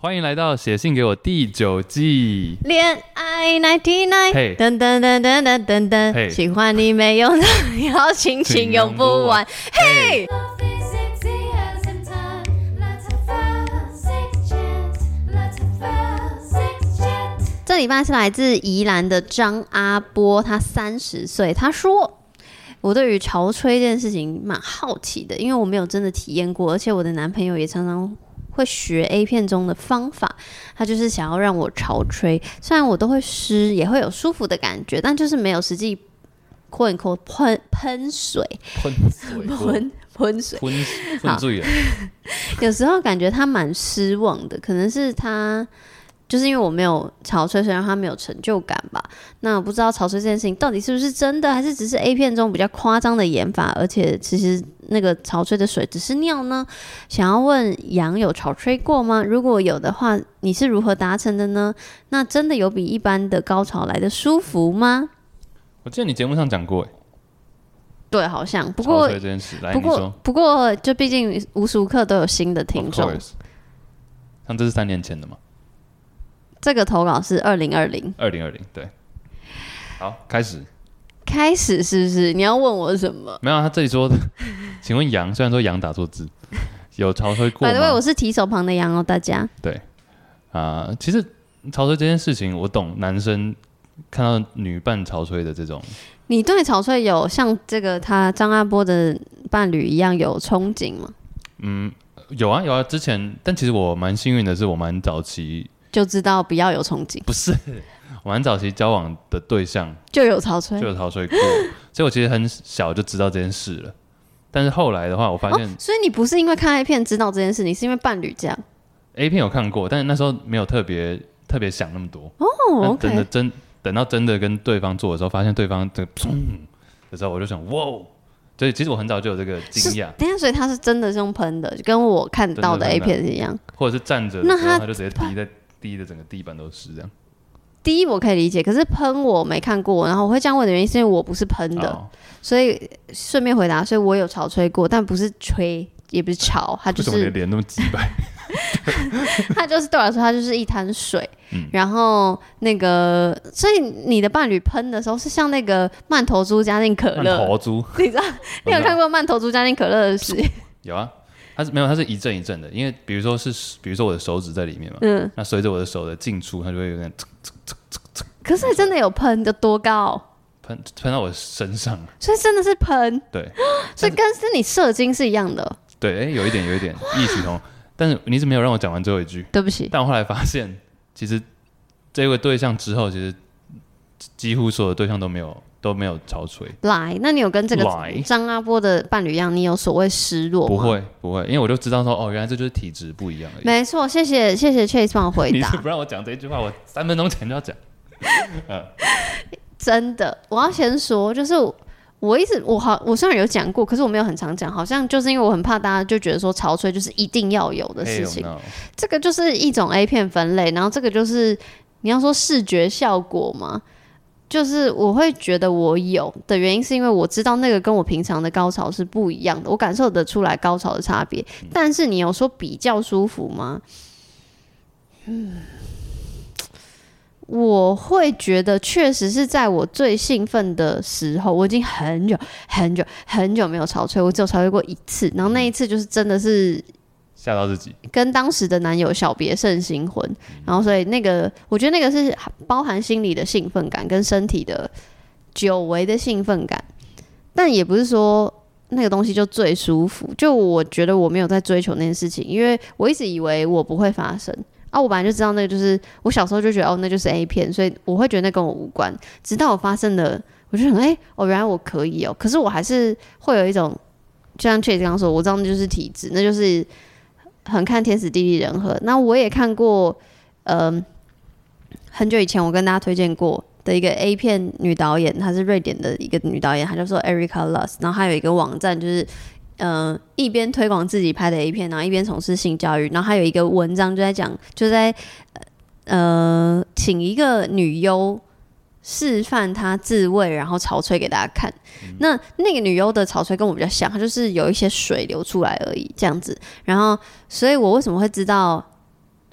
欢迎来到写信给我第九季。恋爱 ninety nine，嘿，噔噔噔噔噔噔喜欢你没有的邀请，请用不完，嘿。这礼拜是来自宜兰的张阿波，他三十岁，他说：“我对于潮吹这件事情蛮好奇的，因为我没有真的体验过，而且我的男朋友也常常。”会学 A 片中的方法，他就是想要让我潮吹，虽然我都会湿，也会有舒服的感觉，但就是没有实际，quote unquote 喷喷水，喷水，喷喷水，喷喷醉了。有时候感觉他蛮失望的，可能是他。就是因为我没有潮吹，所以让他没有成就感吧。那我不知道潮吹这件事情到底是不是真的，还是只是 A 片中比较夸张的演法？而且其实那个潮吹的水只是尿呢？想要问羊有潮吹过吗？如果有的话，你是如何达成的呢？那真的有比一般的高潮来的舒服吗？我记得你节目上讲过，对，好像。不过这件事，来，不过不过，就毕竟无时无刻都有新的听众。像这是三年前的吗？这个投稿是二零二零，二零二零，对，好，开始，开始是不是？你要问我什么？没有，他这里说的，请问羊，虽然说羊打错字，有潮吹过吗？因为我是提手旁的羊哦，大家。对，啊、呃，其实潮吹这件事情，我懂男生看到女伴潮吹的这种，你对潮吹有像这个他张阿波的伴侣一样有憧憬吗？嗯，有啊有啊，之前，但其实我蛮幸运的是，我蛮早期。就知道不要有憧憬，不是，我很早期交往的对象就有潮吹，就有潮吹过，所以我其实很小就知道这件事了。但是后来的话，我发现，哦、所以你不是因为看 A 片知道这件事，你是因为伴侣这样。A 片有看过，但是那时候没有特别特别想那么多。哦，真的真等到真的跟对方做的时候，发现对方这个砰的时候，我就想，哇！所以其实我很早就有这个惊讶。等下，所以他是真的是用喷的，就跟我看到的 A 片是一样，或者是站着，那他他就直接滴在。滴的整个地板都是这样。第一我可以理解，可是喷我没看过，然后我会这样问的原因是因为我不是喷的，哦、所以顺便回答，所以我有潮吹过，但不是吹，也不是潮，它就是。脸那么直白？它就是对我来说，它就是一滩水。嗯、然后那个，所以你的伴侣喷的时候是像那个曼陀猪加进可乐。曼头猪，你知道？你有看过曼陀猪加进可乐的事？有啊。它是没有，它是一阵一阵的，因为比如说是，比如说我的手指在里面嘛，嗯，那随着我的手的进出，它就会有点。可是真的有喷的多高？喷喷到我身上，所以真的是喷，对，所以跟是你射精是一样的。对，哎、欸，有一点，有一点异曲同，但是你一直没有让我讲完最后一句，对不起。但我后来发现，其实这位对象之后，其实几乎所有的对象都没有。都没有潮吹来，那你有跟这个张阿波的伴侣一样，你有所谓失落吗？不会，不会，因为我就知道说，哦，原来这就是体质不一样而已。没错，谢谢，谢谢 Chase 帮我回答。你不让我讲这一句话，我三分钟前就要讲。嗯、真的，我要先说，就是我一直我好，我虽然有讲过，可是我没有很常讲，好像就是因为我很怕大家就觉得说潮吹就是一定要有的事情。这个就是一种 A 片分类，然后这个就是你要说视觉效果吗？就是我会觉得我有的原因，是因为我知道那个跟我平常的高潮是不一样的，我感受得出来高潮的差别。但是你有说比较舒服吗？嗯，我会觉得确实是在我最兴奋的时候，我已经很久很久很久没有潮吹，我只有潮吹过一次，然后那一次就是真的是。吓到自己，跟当时的男友小别胜新婚，然后所以那个，我觉得那个是包含心理的兴奋感跟身体的久违的兴奋感，但也不是说那个东西就最舒服。就我觉得我没有在追求那件事情，因为我一直以为我不会发生啊，我本来就知道那个就是我小时候就觉得哦，那就是 A 片，所以我会觉得那跟我无关。直到我发生的，我就想哎，哦，原来我可以哦，可是我还是会有一种，就像 Chase 刚刚说，我知道那就是体质，那就是。很看天时地利人和。那我也看过，嗯、呃，很久以前我跟大家推荐过的一个 A 片女导演，她是瑞典的一个女导演，她叫做 Erika Lust。然后她有一个网站，就是嗯、呃，一边推广自己拍的 A 片，然后一边从事性教育。然后还有一个文章就在讲，就在呃，请一个女优。示范他自慰，然后潮吹给大家看。嗯、那那个女优的潮吹跟我比较像，她就是有一些水流出来而已，这样子。然后，所以我为什么会知道？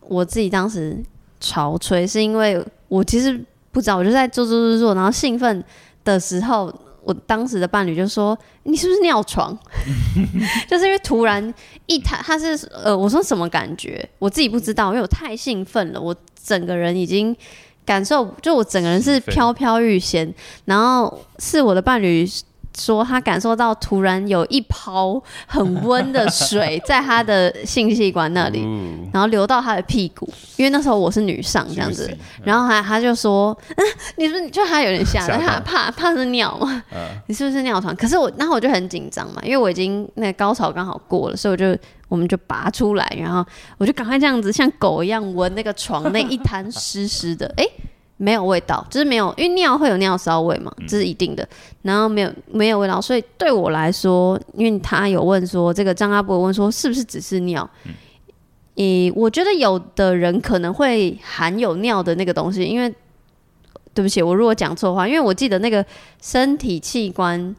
我自己当时潮吹，是因为我其实不知道，我就在做做做做，然后兴奋的时候，我当时的伴侣就说：“你是不是尿床？” 就是因为突然一他，他是呃，我说什么感觉？我自己不知道，因为我太兴奋了，我整个人已经感受，就我整个人是飘飘欲仙，然后是我的伴侣。说他感受到突然有一泡很温的水在他的性器官那里，然后流到他的屁股，因为那时候我是女上这样子，然后他他就说，嗯，你是就他有点吓，他怕怕是尿嘛，你是不是尿床？可是我然后我就很紧张嘛，因为我已经那个高潮刚好过了，所以我就我们就拔出来，然后我就赶快这样子像狗一样闻那个床那一滩湿湿的，哎。没有味道，就是没有，因为尿会有尿骚味嘛，这是一定的。嗯、然后没有没有味道，所以对我来说，因为他有问说，这个张阿伯问说是不是只是尿？嗯，诶，我觉得有的人可能会含有尿的那个东西，因为对不起，我如果讲错的话，因为我记得那个身体器官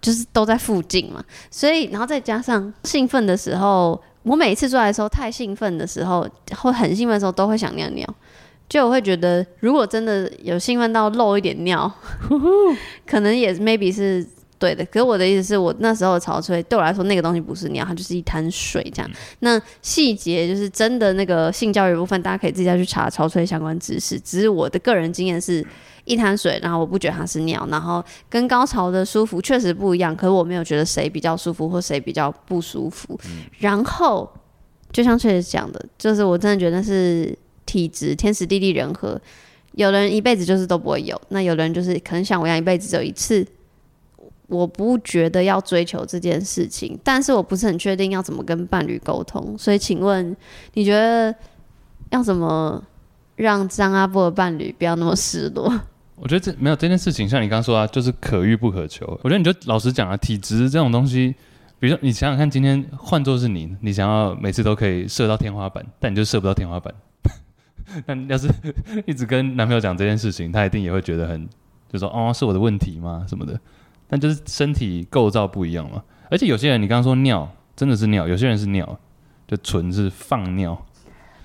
就是都在附近嘛，所以然后再加上兴奋的时候，我每一次出来的时候太兴奋的时候，会很兴奋的时候都会想尿尿。就我会觉得，如果真的有兴奋到漏一点尿，可能也 maybe 是对的。可是我的意思是我那时候潮吹对我来说，那个东西不是尿，它就是一滩水这样。嗯、那细节就是真的那个性教育部分，大家可以自己再去查潮吹相关知识。只是我的个人经验是一滩水，然后我不觉得它是尿，然后跟高潮的舒服确实不一样。可是我没有觉得谁比较舒服或谁比较不舒服。嗯、然后就像确实讲的，就是我真的觉得是。体质天时地利人和，有人一辈子就是都不会有，那有人就是可能像我一样一辈子只有一次。我不觉得要追求这件事情，但是我不是很确定要怎么跟伴侣沟通，所以请问你觉得要怎么让张阿波的伴侣不要那么失落？我觉得这没有这件事情，像你刚刚说啊，就是可遇不可求。我觉得你就老实讲啊，体质这种东西，比如说你想想看，今天换作是你，你想要每次都可以射到天花板，但你就射不到天花板。但要是 一直跟男朋友讲这件事情，他一定也会觉得很，就说哦，是我的问题吗？什么的。但就是身体构造不一样嘛。而且有些人，你刚刚说尿真的是尿，有些人是尿，就纯是放尿。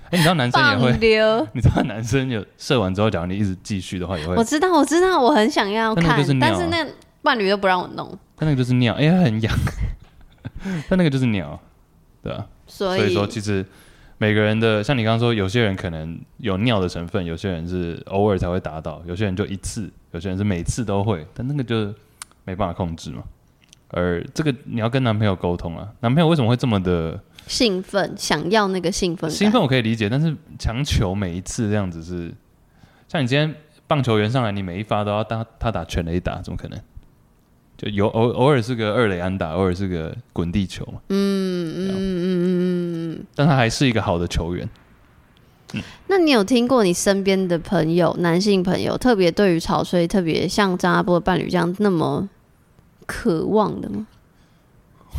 哎、欸，你知道男生也会，流 你知道男生有射完之后，假如你一直继续的话，也会。我知道，我知道，我很想要看，但是，但是那伴侣又不让我弄。但那个就是尿，哎、欸，很痒。但那个就是尿，对吧、啊？所以，所以说其实。每个人的，像你刚刚说，有些人可能有尿的成分，有些人是偶尔才会达到，有些人就一次，有些人是每次都会，但那个就没办法控制嘛。而这个你要跟男朋友沟通啊，男朋友为什么会这么的兴奋，想要那个兴奋？兴奋我可以理解，但是强求每一次这样子是，像你今天棒球员上来，你每一发都要打他打全垒打，怎么可能？就有偶偶尔是个二垒安打，偶尔是个滚地球嘛。嗯嗯嗯，但他还是一个好的球员。嗯、那你有听过你身边的朋友，男性朋友，特别对于潮吹，特别像张阿波的伴侣这样那么渴望的吗？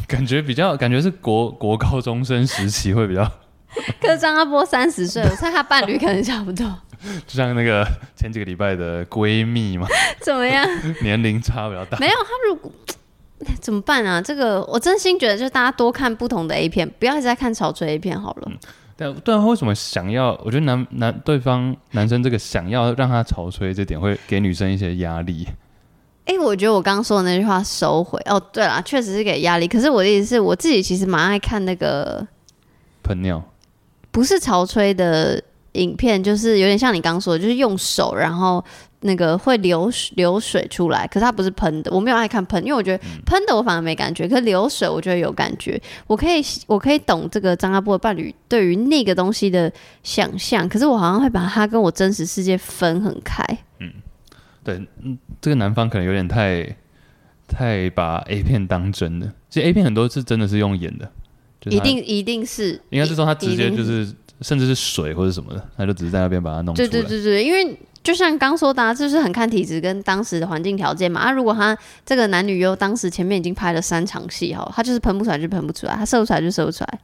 感觉比较，感觉是国国高中生时期会比较。可是张阿波三十岁，我猜他伴侣可能差不多。就像那个前几个礼拜的闺蜜嘛，怎么样？年龄差比较大。没有，他如果怎么办啊？这个我真心觉得，就是大家多看不同的 A 片，不要一直在看潮吹 A 片好了。嗯、对对啊，为什么想要？我觉得男男对方男生这个想要让他潮吹这点，会给女生一些压力。哎、欸，我觉得我刚刚说的那句话收回。哦，对了，确实是给压力。可是我的意思是我自己其实蛮爱看那个喷尿，不是潮吹的。影片就是有点像你刚刚说的，就是用手，然后那个会流流水出来，可是它不是喷的。我没有爱看喷，因为我觉得喷的我反而没感觉，可是流水我觉得有感觉。我可以我可以懂这个张阿波的伴侣对于那个东西的想象，可是我好像会把它跟我真实世界分很开。嗯，对，嗯，这个男方可能有点太太把 A 片当真的，其实 A 片很多是真的是用演的，一定一定是，应该是说他直接就是。甚至是水或者什么的，他就只是在那边把它弄出来。对对对对，因为就像刚说的，啊，就是很看体质跟当时的环境条件嘛。啊，如果他这个男女优当时前面已经拍了三场戏哈，他就是喷不出来就喷不出来，他射不出来就射不出来，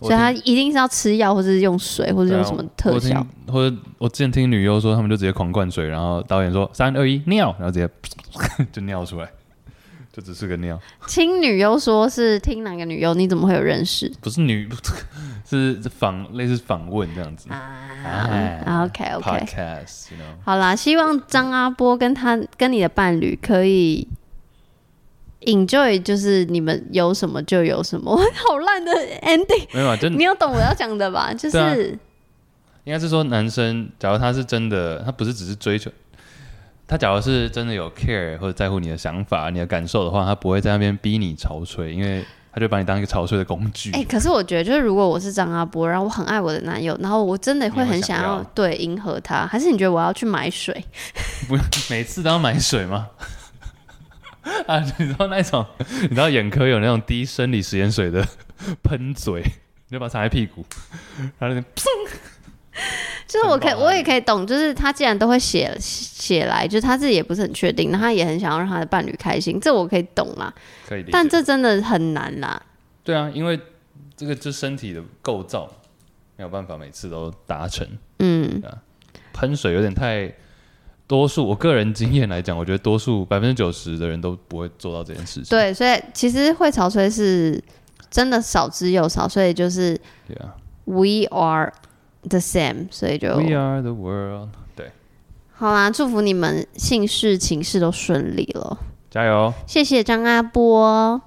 所以他一定是要吃药或者是用水或者用什么特效。或者我之前听女优说，他们就直接狂灌水，然后导演说三二一尿，然后直接就尿出来。就只是个尿。听女优说是听哪个女优？你怎么会有认识？不是女，是访类似访问这样子啊。OK OK。Podcast, you know? 好啦，希望张阿波跟他跟你的伴侣可以 enjoy，就是你们有什么就有什么。好烂的 ending。没有啊，就你有懂我要讲的吧？就是、啊、应该是说，男生假如他是真的，他不是只是追求。他假如是真的有 care 或者在乎你的想法、你的感受的话，他不会在那边逼你潮吹，因为他就把你当一个潮吹的工具。哎、欸，可是我觉得，就是如果我是张阿波，然后我很爱我的男友，然后我真的会很想要，要对迎合他，还是你觉得我要去买水？不，每次都要买水吗？啊，你知道那种，你知道眼科有那种滴生理食盐水的喷嘴，你就把它插在屁股，然后那边砰。就是我可以，我也可以懂，就是他既然都会写写来，就是他自己也不是很确定，那他也很想要让他的伴侣开心，这我可以懂啦。可以，但这真的很难啦。对啊，因为这个就身体的构造没有办法每次都达成。嗯，喷水有点太多数，我个人经验来讲，我觉得多数百分之九十的人都不会做到这件事情。对，所以其实会潮吹是真的少之又少，所以就是，We are。The same，所以就 We are the world。对，好啦，祝福你们姓氏、情事都顺利了，加油！谢谢张阿波。